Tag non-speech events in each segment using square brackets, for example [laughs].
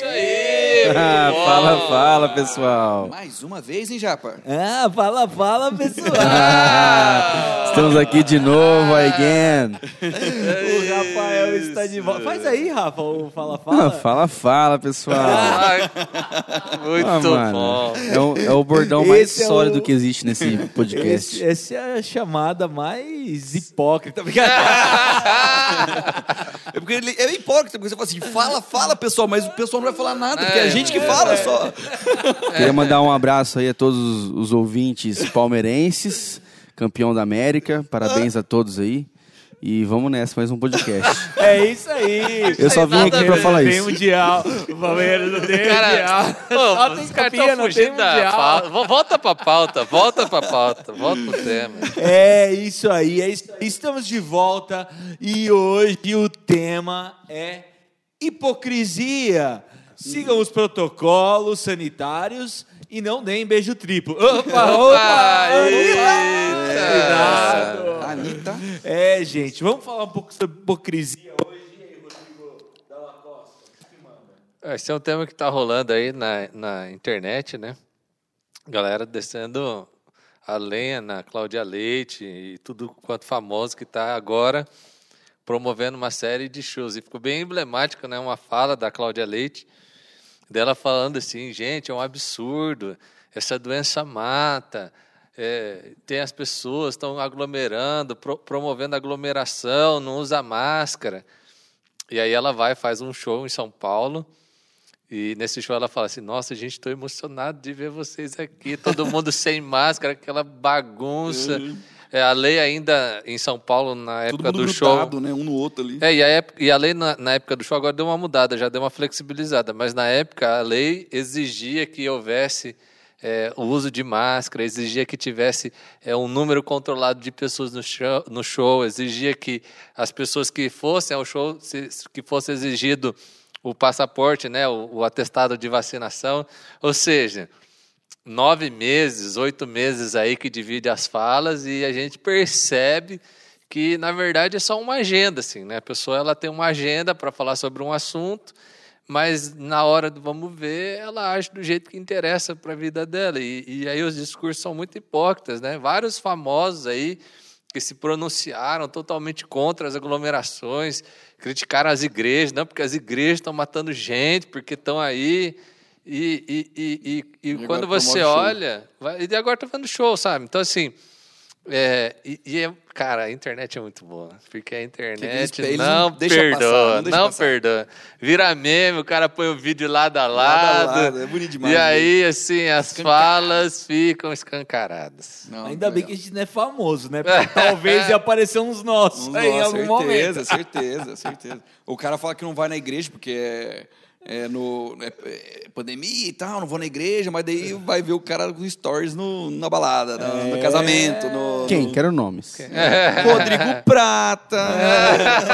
isso aí! [laughs] Ah, fala, fala, pessoal. Mais uma vez, hein, Japa? Ah, fala, fala, pessoal. Ah, [laughs] estamos aqui de novo, again. o Rafael está de volta. Faz aí, Rafa, o fala, Ah, fala. fala, fala, pessoal. Muito Ah, mano, bom. É o, é o bordão mais Esse é sólido o- que existe nesse podcast. Esse, essa é a chamada mais hipócrita. Brincadeira. [laughs] É porque ele é hipócrita, porque você fala assim, fala, fala, pessoal, mas o pessoal não vai falar nada, porque é a É, gente que é, fala é. Só. [laughs] Queria mandar um abraço aí a todos os, os ouvintes palmeirenses, campeão da América. Parabéns a todos aí. E vamos nessa, mais um podcast. [laughs] É isso aí. Eu só vim nada aqui pra falar Tem isso. mundial. O Palmeiras não tem Cara, mundial. [laughs] Só tem os caras estão tem fugindo da pauta. Vo- Volta pra pauta, volta pra pauta, volta pro tema. É isso aí, é isso aí. Estamos de volta e hoje o tema é hipocrisia. Sigam os protocolos sanitários e não deem beijo triplo. Opa, [laughs] opa! Cuidado! Anitta. É, gente, vamos falar um pouco sobre hipocrisia hoje. E aí, Rodrigo Dalla Costa, o que manda? Esse é um tema que tá rolando aí na, na internet, né? Galera descendo a lenha na Cláudia Leite e tudo quanto famoso que tá agora promovendo uma série de shows. E ficou bem emblemático, né? Uma fala da Cláudia Leite, dela falando assim, gente, é um absurdo, essa doença mata, é, tem as pessoas estão aglomerando, pro- promovendo aglomeração, não usa máscara. E aí ela vai, faz um show em São Paulo, e nesse show ela fala assim, nossa, gente, estou emocionado de ver vocês aqui, todo mundo [laughs] sem máscara, aquela bagunça. É, a lei ainda em São Paulo, na Todo época mundo do show... grudado, né? Um no outro ali. É, e a, época, e a lei na, na época do show agora deu uma mudada, já deu uma flexibilizada, mas na época a lei exigia que houvesse é, o uso de máscara, exigia que tivesse é, um número controlado de pessoas no show, no show, exigia que as pessoas que fossem ao show, se, que fosse exigido o passaporte, né, o, o atestado de vacinação, ou seja, nove meses, oito meses aí que divide as falas e a gente percebe que na verdade é só uma agenda, assim, né? A pessoa ela tem uma agenda para falar sobre um assunto, mas na hora do vamos ver, ela age do jeito que interessa para a vida dela e, e aí os discursos são muito hipócritas, né? Vários famosos aí que se pronunciaram totalmente contra as aglomerações, criticaram as igrejas, não porque as igrejas estão matando gente, porque estão aí e, e, e, e, e quando você olha, vai- e agora tá fazendo show, sabe? Então assim, é, e, e é- cara, a internet é muito boa, porque a internet eles- eles não, não deixam perdoa, passar, não não perdoa. Vira meme, o cara põe o vídeo lado a Lado a lado, lado, é bonito demais, e né? aí assim as falas ficam escancaradas. Não, Ainda bem que a gente não é famoso, né? Porque [laughs] talvez ia aparecer uns nossos Uns aí em nossos, algum certeza, momento. certeza, certeza. O cara fala que não vai na igreja porque é, é no é, é pandemia e tal, não vou na igreja, mas daí vai ver o cara com stories no, na balada, no, no casamento, no, Quem? no- Quero nomes. Rodrigo Prata.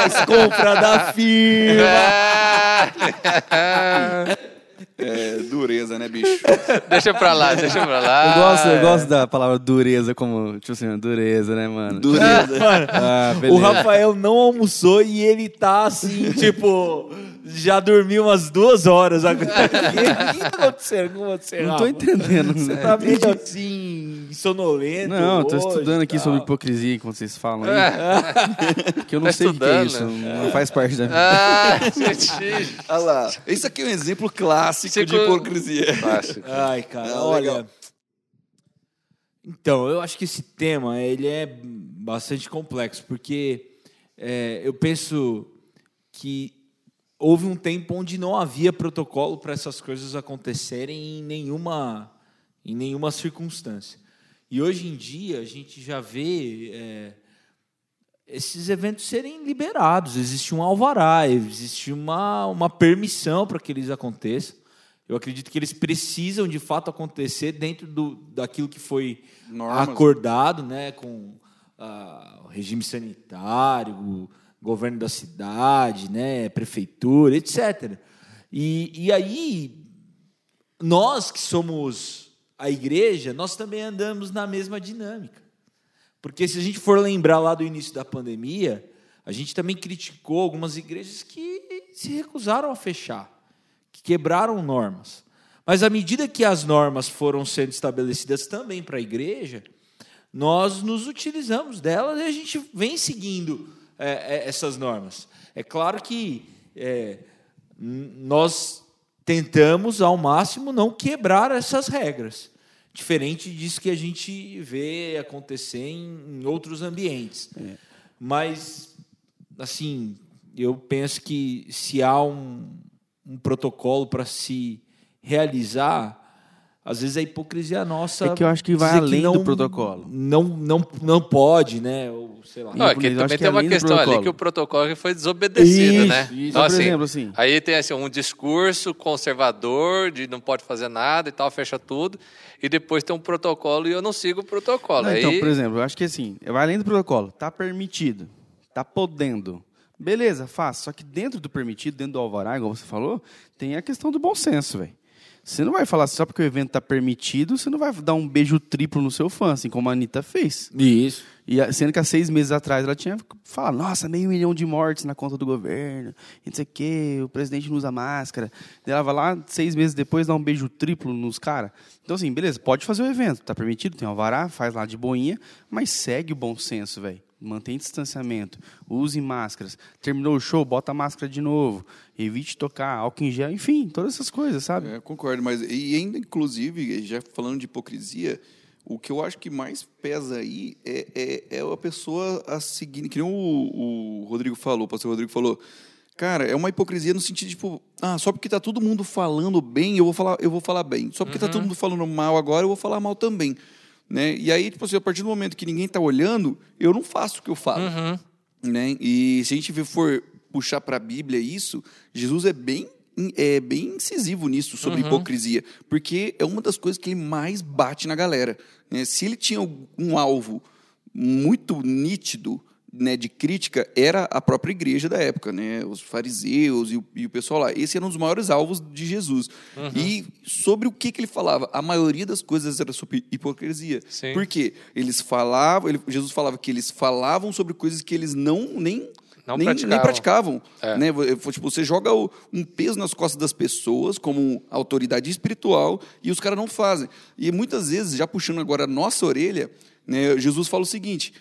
As compras da firma. É, dureza, né, bicho? deixa pra lá, deixa pra lá. Eu gosto, eu gosto da palavra dureza como, tipo assim, dureza, né, mano? Dureza. Ah, O beleza. Rafael não almoçou e ele tá assim, tipo, já dormiu umas duas horas [laughs] agora. O que tá acontecendo com você, Não tô Rafa? entendendo. Você tá meio assim, sonolento. Não, tô hoje estudando aqui tal. sobre hipocrisia, enquanto vocês falam aí. [laughs] Que eu não Tá sei o que é estudando, isso, não faz parte da [laughs] minha Ah, gente. Olha lá. Esse aqui é um exemplo clássico de hipocrisia. Clássico. Ai, cara, Não, olha. legal. Então, eu acho que esse tema ele é bastante complexo, porque é, eu penso que houve um tempo onde não havia protocolo para essas coisas acontecerem em nenhuma, em nenhuma circunstância. E hoje em dia a gente já vê é, esses eventos serem liberados. Existe um alvará, existe uma, uma permissão para que eles aconteçam. Eu acredito que eles precisam de fato acontecer dentro do, daquilo que foi Normas. acordado, né, com ah, o regime sanitário, governo da cidade, né, prefeitura, etc. E, e aí nós que somos a igreja, nós também andamos na mesma dinâmica. Porque se a gente for lembrar lá do início da pandemia, a gente também criticou algumas igrejas que se recusaram a fechar, que quebraram normas. Mas à medida que as normas foram sendo estabelecidas também para a igreja, nós nos utilizamos delas e a gente vem seguindo é, é, essas normas. É claro que é, nós tentamos ao máximo não quebrar essas regras, diferente disso que a gente vê acontecer em, em outros ambientes. É. Mas, assim, eu penso que se há um, um protocolo para se realizar, às vezes a hipocrisia nossa. É que eu acho que vai além que não, do protocolo. Não, não, não pode, né? Ou, sei lá. Não, é que também tem uma questão ali que o protocolo foi desobedecido, isso, né? Isso, então, por assim, exemplo, assim. Aí tem assim, um discurso conservador de não pode fazer nada e tal, fecha tudo. E depois tem um protocolo e eu não sigo o protocolo. Não, aí... Então, por exemplo, eu acho que assim, vai além do protocolo. Está permitido, está podendo. Beleza, faça. Só que dentro do permitido, dentro do alvará, igual você falou, tem a questão do bom senso, velho. Você não vai falar só porque o evento está permitido, você não vai dar um beijo triplo no seu fã, assim como a Anitta fez. Isso. E sendo que há seis meses atrás ela tinha falado, nossa, meio milhão de mortes na conta do governo, e não sei o quê, o presidente não usa máscara. E ela vai lá, seis meses depois, dar um beijo triplo nos caras. Então, assim, beleza, pode fazer o evento, tá permitido, tem alvará, faz lá de boinha, mas segue o bom senso, velho mantém distanciamento, use máscaras. Terminou o show, bota a máscara de novo, evite tocar, álcool em gel, enfim, todas essas coisas, sabe? É, concordo, mas e ainda, inclusive, já falando de hipocrisia, o que eu acho que mais pesa aí é, é, é a pessoa a seguir, que nem o, o Rodrigo falou, o pastor Rodrigo falou, Cara, é uma hipocrisia no sentido de, tipo, ah, só porque tá todo mundo falando bem, eu vou falar, eu vou falar bem. Só porque tá uhum. tá todo mundo falando mal agora, eu vou falar mal também. Né? E aí, tipo assim, a partir do momento que ninguém está olhando, eu não faço o que eu falo. Uhum. Né? E se a gente for puxar para a Bíblia isso, Jesus é bem é bem incisivo nisso sobre uhum. hipocrisia, porque é uma das coisas que ele mais bate na galera. Né? Se ele tinha um alvo muito nítido né, de crítica era a própria igreja da época, né, os fariseus e o, e o pessoal lá. Esse era um dos maiores alvos de Jesus. Uhum. E sobre o que, que ele falava? A maioria das coisas era sobre hipocrisia. Sim. Por quê? Eles falavam, ele, Jesus falava que eles falavam sobre coisas que eles não nem não nem praticavam. Nem praticavam é. né? tipo, você joga um peso nas costas das pessoas como autoridade espiritual e os caras não fazem. E muitas vezes, já puxando agora a nossa orelha, né, Jesus fala o seguinte,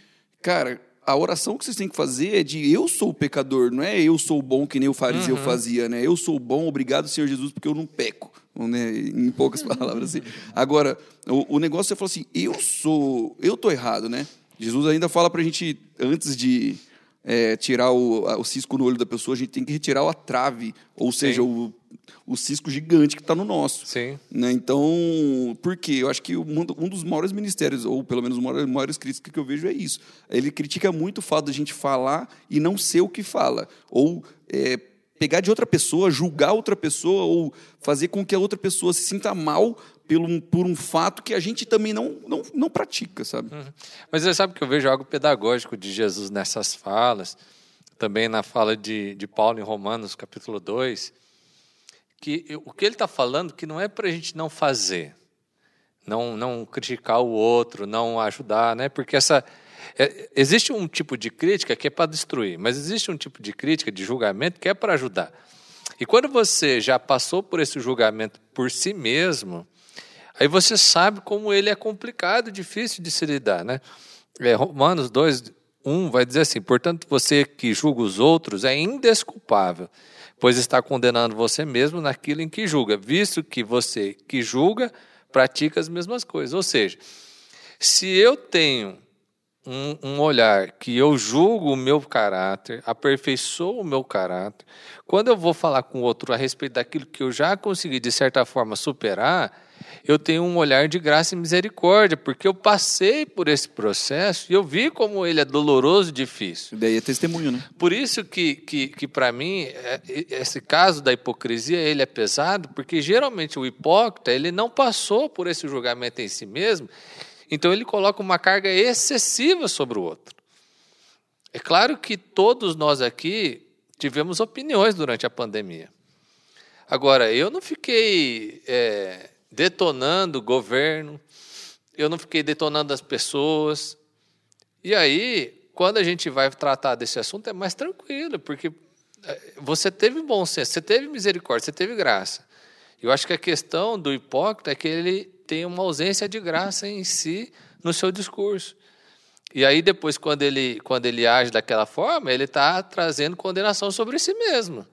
cara, a oração que vocês têm que fazer é de eu sou o pecador, não é eu sou bom que nem o fariseu uhum. fazia, né? Eu sou bom, obrigado, Senhor Jesus, porque eu não peco, né? em poucas palavras assim. Agora, o, o negócio é falar assim, eu sou, eu tô errado, né? Jesus ainda fala para a gente, antes de é, tirar o, o, cisco no olho da pessoa, a gente tem que retirar a trave, ou seja, o o cisco gigante que está no nosso. Sim. Né? Então, por quê? Eu acho que um dos maiores ministérios, ou pelo menos uma das maiores críticas que eu vejo é isso. Ele critica muito o fato de a gente falar e não ser o que fala. Ou é, pegar de outra pessoa, julgar outra pessoa, ou fazer com que a outra pessoa se sinta mal pelo, por um fato que a gente também não, não, não pratica, sabe? Uhum. Mas você sabe que eu vejo algo pedagógico de Jesus nessas falas, também na fala de, de Paulo em Romanos, capítulo 2, que o que ele está falando que não é para a gente não fazer, não, não criticar o outro, não ajudar, né? Porque essa é, existe um tipo de crítica que é para destruir, mas existe um tipo de crítica, de julgamento que é para ajudar. E quando você já passou por esse julgamento por si mesmo, aí você sabe como ele é complicado, difícil de se lidar, né? É, Romanos 2, 1 vai dizer assim: portanto, você que julga os outros é indesculpável pois está condenando você mesmo naquilo em que julga, visto que você que julga pratica as mesmas coisas. Ou seja, se eu tenho um, um, olhar que eu julgo o meu caráter, aperfeiçoo o meu caráter, quando eu vou falar com o outro a respeito daquilo que eu já consegui, de certa forma, superar, eu tenho um olhar de graça e misericórdia, porque eu passei por esse processo e eu vi como ele é doloroso e difícil. daí é testemunho, né? Por isso que, que, que para mim, é, esse caso da hipocrisia, ele é pesado, porque geralmente o hipócrita, ele não passou por esse julgamento em si mesmo, então ele coloca uma carga excessiva sobre o outro. É claro que todos nós aqui tivemos opiniões durante a pandemia. Agora, eu não fiquei é, detonando o governo, eu não fiquei detonando as pessoas. E aí, quando a gente vai tratar desse assunto, é mais tranquilo, porque você teve bom senso, você teve misericórdia, você teve graça. Eu acho que a questão do hipócrita é que ele tem uma ausência de graça em si no seu discurso. E aí depois, quando ele, quando ele age daquela forma, ele está trazendo condenação sobre si mesmo.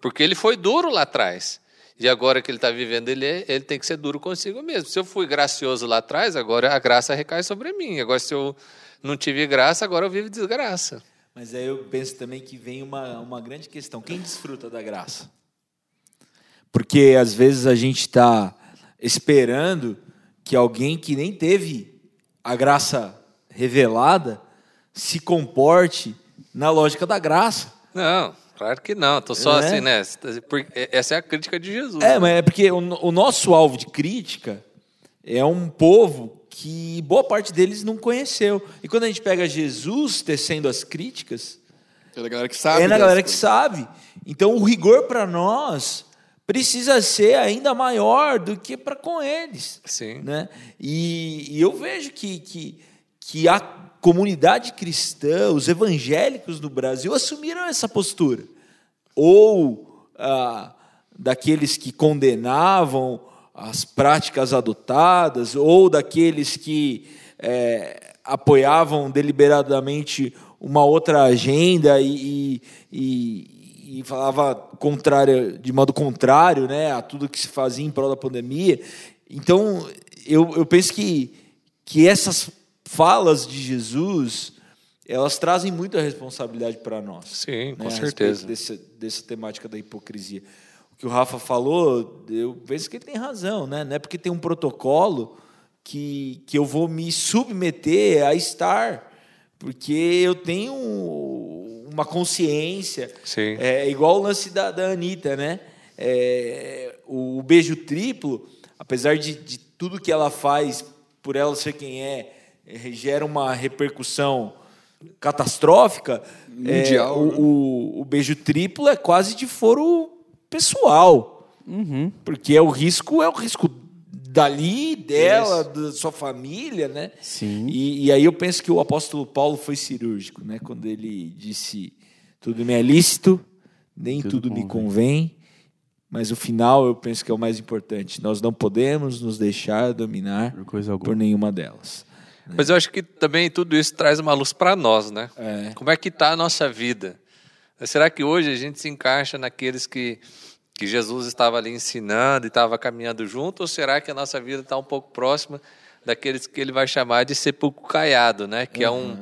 Porque ele foi duro lá atrás. E agora que ele está vivendo, ele, é, ele tem que ser duro consigo mesmo. Se eu fui gracioso lá atrás, agora a graça recai sobre mim. Agora, se eu não tive graça, agora eu vivo desgraça. Mas aí eu penso também que vem uma, uma grande questão: quem desfruta da graça? Porque às vezes a gente está esperando que alguém que nem teve a graça revelada se comporte na lógica da graça. Não, claro que não. Tô só É. assim, né? Essa é a crítica de Jesus. É, mas é porque o, o nosso alvo de crítica é um povo que boa parte deles não conheceu. E quando a gente pega Jesus tecendo as críticas, É da galera que sabe. é na galera que coisas. sabe. Então o rigor para nós precisa ser ainda maior do que para com eles. Sim. Né? E, e eu vejo que, que, que a comunidade cristã, os evangélicos no Brasil assumiram essa postura. Ou ah, daqueles que condenavam as práticas adotadas, ou daqueles que eh, apoiavam deliberadamente uma outra agenda e, e, e, e falava contrário, de modo contrário né, a tudo que se fazia em prol da pandemia. Então, eu, eu penso que, que essas falas de Jesus elas trazem muita responsabilidade para nós. Sim, com né, a certeza. Desse, dessa temática da hipocrisia. O que o Rafa falou, eu penso que ele tem razão, né? Não é porque tem um protocolo que, que eu vou me submeter a estar, porque eu tenho uma consciência. Sim. É igual o lance da, da Anitta, né? É, o beijo triplo, apesar de, de tudo que ela faz por ela ser quem é, é, gera uma repercussão catastrófica. Mundial, é, o, né? o, o beijo triplo é quase de foro pessoal. Porque é o risco, é o risco dali, dela, da sua família, né? Sim. E, e aí eu penso que o apóstolo Paulo foi cirúrgico, né? Quando ele disse: tudo me é lícito, nem tudo, Tudo me convém." mas o final eu penso que é o mais importante. Nós não podemos nos deixar dominar Por por nenhuma delas. Mas eu acho que também tudo isso traz uma luz para nós, né? É. Como é que está a nossa vida? Será que hoje a gente se encaixa naqueles que, que Jesus estava ali ensinando e estava caminhando junto? Ou será que a nossa vida está um pouco próxima daqueles que ele vai chamar de sepulcro caiado, né? Que é, um,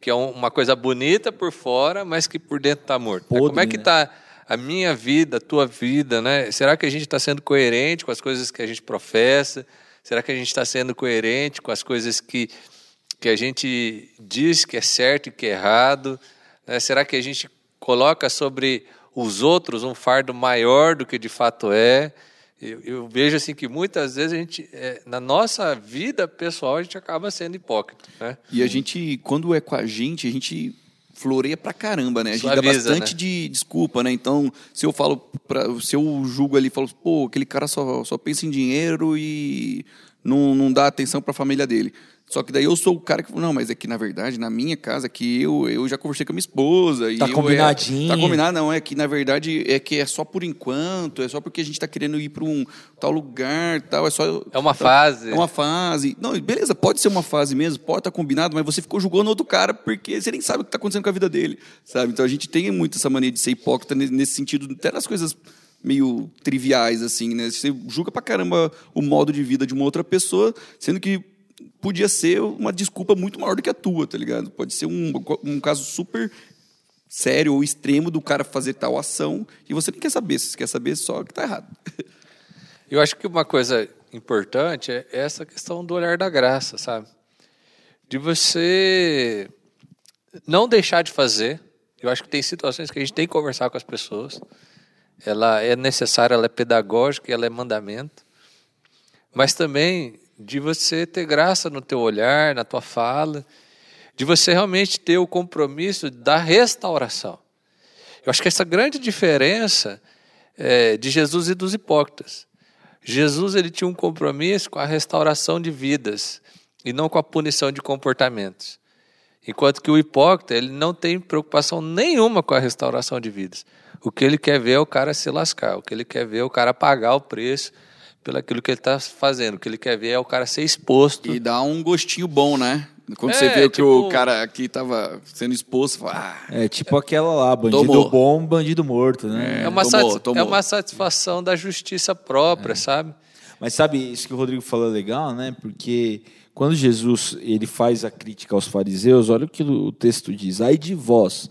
que é um- uma coisa bonita por fora, mas que por dentro está morto. né? Podre, Como é que né? está a minha vida, a tua vida, né? Será que a gente está sendo coerente com as coisas que a gente professa? Será que a gente está sendo coerente com as coisas que, que a gente diz que é certo e que é errado? né? Será que a gente coloca sobre os outros um fardo maior do que de fato é? Eu, eu vejo assim que muitas vezes a gente, é, na nossa vida pessoal, a gente acaba sendo hipócrita, né? E a gente, quando é com a gente, a gente floreia pra caramba, né? A gente dá Suaviza, bastante né? de desculpa, né? Então, se eu falo, pra, se eu julgo ali, falo, pô, aquele cara só, só pensa em dinheiro e não, não dá atenção pra família dele. Só que daí eu sou o cara que, não, mas é que na verdade, na minha casa, que eu, eu já conversei com a minha esposa. e Tá eu, combinadinho. É, tá combinado, não, é que na verdade é que é só por enquanto, é só porque a gente tá querendo ir pra um tal lugar, tal, é só... É uma fase. É uma fase. Não, beleza, pode ser uma fase mesmo, pode estar combinado, mas você ficou julgando outro cara porque você nem sabe o que está acontecendo com a vida dele, sabe? Então a gente tem muito essa mania de ser hipócrita ne- nesse sentido, até nas coisas meio triviais, assim, né? Você julga pra caramba o modo de vida de uma outra pessoa, sendo que podia ser uma desculpa muito maior do que a tua, tá ligado? Pode ser um, um caso super sério ou extremo do cara fazer tal ação e você nem quer saber, você quer saber só que tá errado. [laughs] Eu acho que uma coisa importante é essa questão do olhar da graça, sabe? De você não deixar de fazer. Eu acho que tem situações que a gente tem que conversar com as pessoas. Ela é necessária, ela é pedagógica, ela é mandamento. Mas também de você ter graça no teu olhar, na tua fala, de você realmente ter o compromisso da restauração. Eu acho que essa grande diferença é, de Jesus e dos hipócritas. Jesus ele tinha um compromisso com a restauração de vidas e não com a punição de comportamentos. Enquanto que o hipócrita ele não tem preocupação nenhuma com a restauração de vidas. O que ele quer ver é o cara se lascar. O que ele quer ver é o cara pagar o preço pelo aquilo que ele está fazendo. O que ele quer ver é o cara ser exposto. E dá um gostinho bom, né? Quando É, você vê que tipo- o cara aqui tava sendo exposto, fala, ah, É tipo aquela lá, bandido Tomou. bom, bandido morto, né? É uma, tomou, sati- tomou. é uma satisfação da justiça própria, sabe? Mas sabe, isso que o Rodrigo falou é legal, né? Porque quando Jesus ele faz a crítica aos fariseus, olha o que o texto diz: Ai de vós,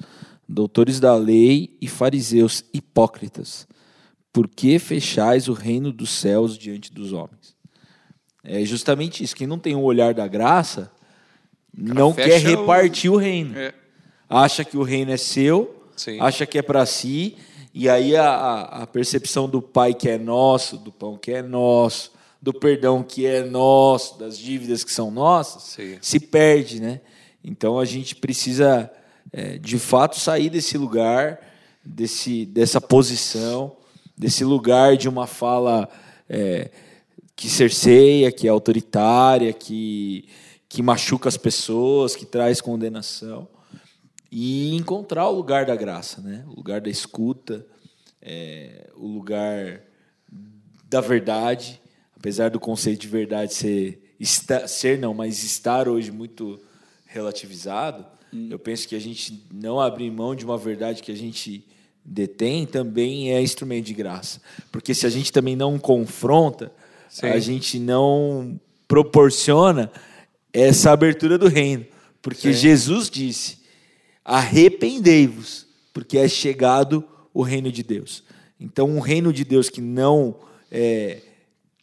doutores da lei e fariseus hipócritas, por que fechais o reino dos céus diante dos homens? É justamente isso. Quem não tem o olhar da graça não quer fecha o- repartir o reino. é. Acha que o reino é seu, Sim. acha que é para si, e aí a, a- a percepção do pai que é nosso, do pão que é nosso, do perdão que é nosso, das dívidas que são nossas, Sim. se perde, né? Então a gente precisa, é, de fato, sair desse lugar, desse, dessa posição, desse lugar de uma fala é, que cerceia, que é autoritária, que, que machuca as pessoas, que traz condenação e encontrar o lugar da graça, né? O lugar da escuta, é, o lugar da verdade, apesar do conceito de verdade ser ser não, mas estar hoje muito relativizado. Eu penso que a gente não abrir mão de uma verdade que a gente detém também é instrumento de graça, porque se a gente também não confronta, Sim. a gente não proporciona essa abertura do reino, porque Jesus disse arrependei-vos, porque é chegado o reino de Deus. Então, um reino de Deus que não é,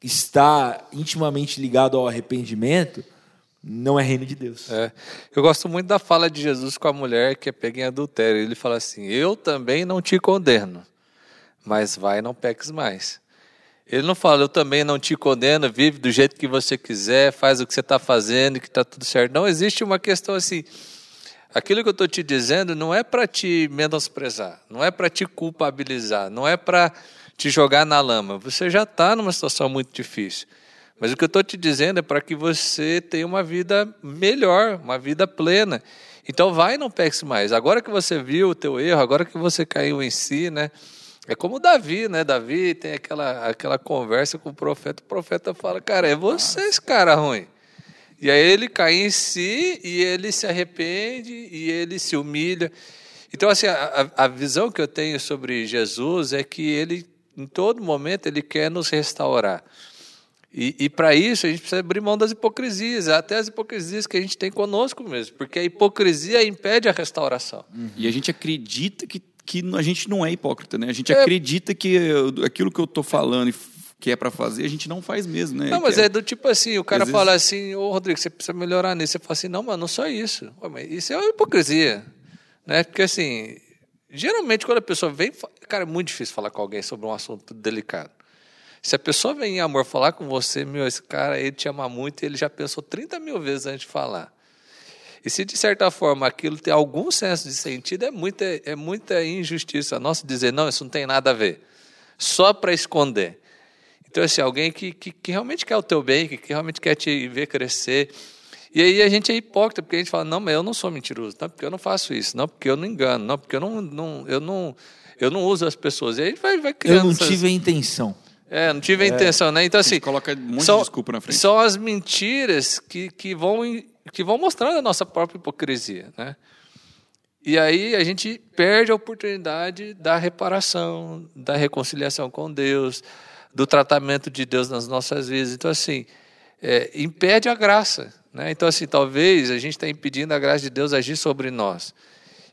está intimamente ligado ao arrependimento, não é reino de Deus. É. Eu gosto muito da fala de Jesus com a mulher que é pega em adultério. Ele fala assim: Eu também não te condeno, mas vai e não peques mais. Ele não fala, eu também não te condeno, vive do jeito que você quiser, faz o que você está fazendo que está tudo certo. Não existe uma questão assim. Aquilo que eu estou te dizendo não é para te menosprezar, não é para te culpabilizar, não é para te jogar na lama. Você já está numa situação muito difícil. Mas o que eu estou te dizendo é para que você tenha uma vida melhor, uma vida plena. Então vai e não peque mais. Agora que você viu o teu erro, agora que você caiu em si, né? É como Davi, né? Davi tem aquela, aquela conversa com o profeta. O profeta fala, cara, é você esse cara ruim. E aí ele cai em si e ele se arrepende e ele se humilha. Então, assim, a, a a visão que eu tenho sobre Jesus é que ele, em todo momento, ele quer nos restaurar. E, e para isso a gente precisa abrir mão das hipocrisias, até as hipocrisias que a gente tem conosco mesmo, porque a hipocrisia impede a restauração. E a gente acredita que, que a gente não é hipócrita, né? A gente É. acredita que aquilo que eu tô falando e que é para fazer, a gente não faz mesmo, né? Não, mas Que é do tipo assim, o cara vezes- fala assim, ô Rodrigo, você precisa melhorar nisso. Você fala assim, não, mas não só isso. Ué, mas isso é uma hipocrisia. Né? Porque assim, geralmente quando a pessoa vem. Cara, é muito difícil falar com alguém sobre um assunto delicado. Se a pessoa vem em amor falar com você, meu, esse cara, ele te ama muito e ele já pensou 30 mil vezes antes de falar. E se de certa forma aquilo tem algum senso de sentido, é muita, é muita injustiça nossa dizer, não, isso não tem nada a ver. Só para esconder. Então, assim, alguém que, que, que realmente quer o teu bem, que, que realmente quer te ver crescer. E aí a gente é hipócrita, porque a gente fala, não, mas eu não sou mentiroso, não, porque eu não faço isso, não, porque eu não engano, não, porque eu não, não, eu não, eu não uso as pessoas. E aí vai, vai criando. Eu não essas- tive a intenção. É, não tive a intenção, né? Então, assim. coloca um monte são, de desculpa na frente. São as mentiras que, que, vão, que vão mostrando a nossa própria hipocrisia, né? E aí a gente perde a oportunidade da reparação, da reconciliação com Deus, do tratamento de Deus nas nossas vidas. Então, assim, é, impede a graça. Né? Então, assim, talvez a gente está impedindo a graça de Deus agir sobre nós.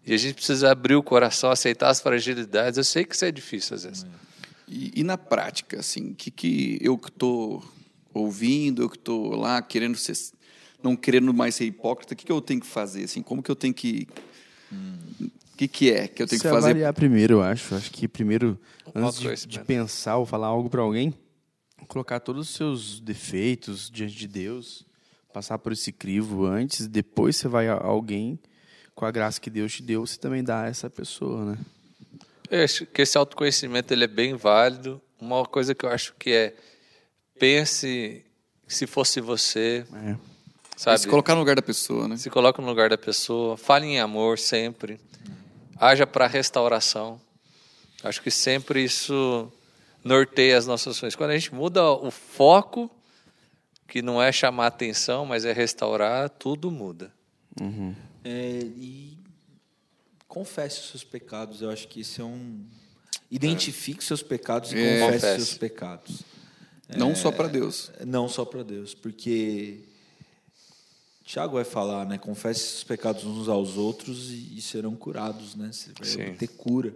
E a gente precisa abrir o coração, aceitar as fragilidades. Eu sei que isso é difícil às vezes. E, e na prática, assim, que que eu que estou ouvindo, eu que estou lá querendo ser, não querendo mais ser hipócrita, o que, que eu tenho que fazer, assim, como que eu tenho que, o que que é que eu tenho Se que fazer? avaliar primeiro, eu acho. Acho que primeiro, antes de, de pensar ou falar algo para alguém, colocar todos os seus defeitos diante de Deus, passar por esse crivo antes, depois você vai a alguém com a graça que Deus te deu, você também dá a essa pessoa, né? Eu acho que esse autoconhecimento ele é bem válido. Uma coisa que eu acho que é pense se fosse você, É. sabe? Se colocar no lugar da pessoa, né? Se coloca no lugar da pessoa, fale em amor sempre, haja para restauração. Acho que sempre isso norteia as nossas ações. Quando a gente muda o foco, que não é chamar atenção, mas é restaurar, tudo muda. É, e confesse os seus pecados. Eu acho que isso é um. Identifique seus pecados e É. confesse, Confesse. seus pecados. Não só para Deus. Não só para Deus, porque Tiago vai falar, né? Confesse os pecados uns aos outros e, e serão curados, né? Você vai Sim. ter cura.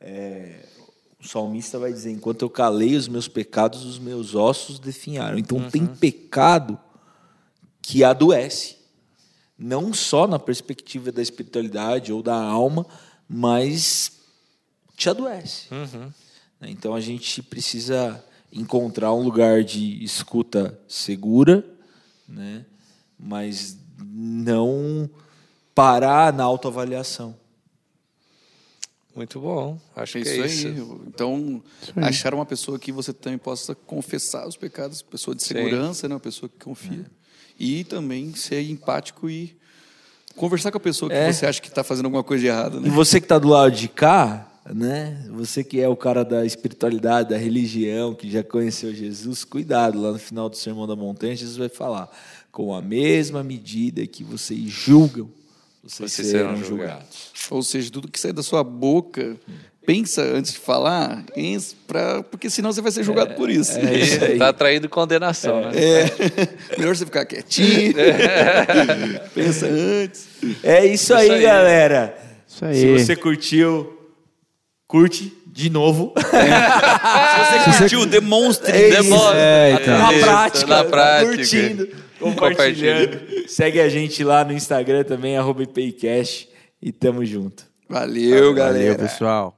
É, o salmista vai dizer: enquanto eu calei os meus pecados, os meus ossos definharam. Então tem pecado que adoece, não só na perspectiva da espiritualidade ou da alma, mas te adoece. Uhum. Então a gente precisa encontrar um lugar de escuta segura, né? mas não parar na autoavaliação. Muito bom. Acho É que isso é aí. isso. Então, aí. achar uma pessoa que você também possa confessar os pecados, pessoa de Sim. segurança, né? uma pessoa que confia. E também ser empático e conversar com a pessoa que É. você acha que está fazendo alguma coisa de errado. E Né? você que está do lado de cá, né? Você que é o cara da espiritualidade, da religião, que já conheceu Jesus, cuidado, lá no final do Sermão da Montanha, Jesus vai falar: com a mesma medida que vocês julgam, vocês, Vocês serão serão julgados. Ou seja, tudo que sai da sua boca, pensa antes de falar, pra, porque senão você vai ser julgado por isso. E tá atraindo condenação, né? É. [laughs] Melhor você ficar quietinho. [laughs] pensa antes. É isso, aí, aí. galera. Isso aí. Se você curtiu, curte de novo. [laughs] Se você curtiu, demonstre. É isso. Demonstra. É, então. na Isso, prática, na prática. curtindo, compartilhando. Segue a gente lá no Instagram também, arroba IPCast, e tamo junto. Valeu, galera. Valeu, pessoal.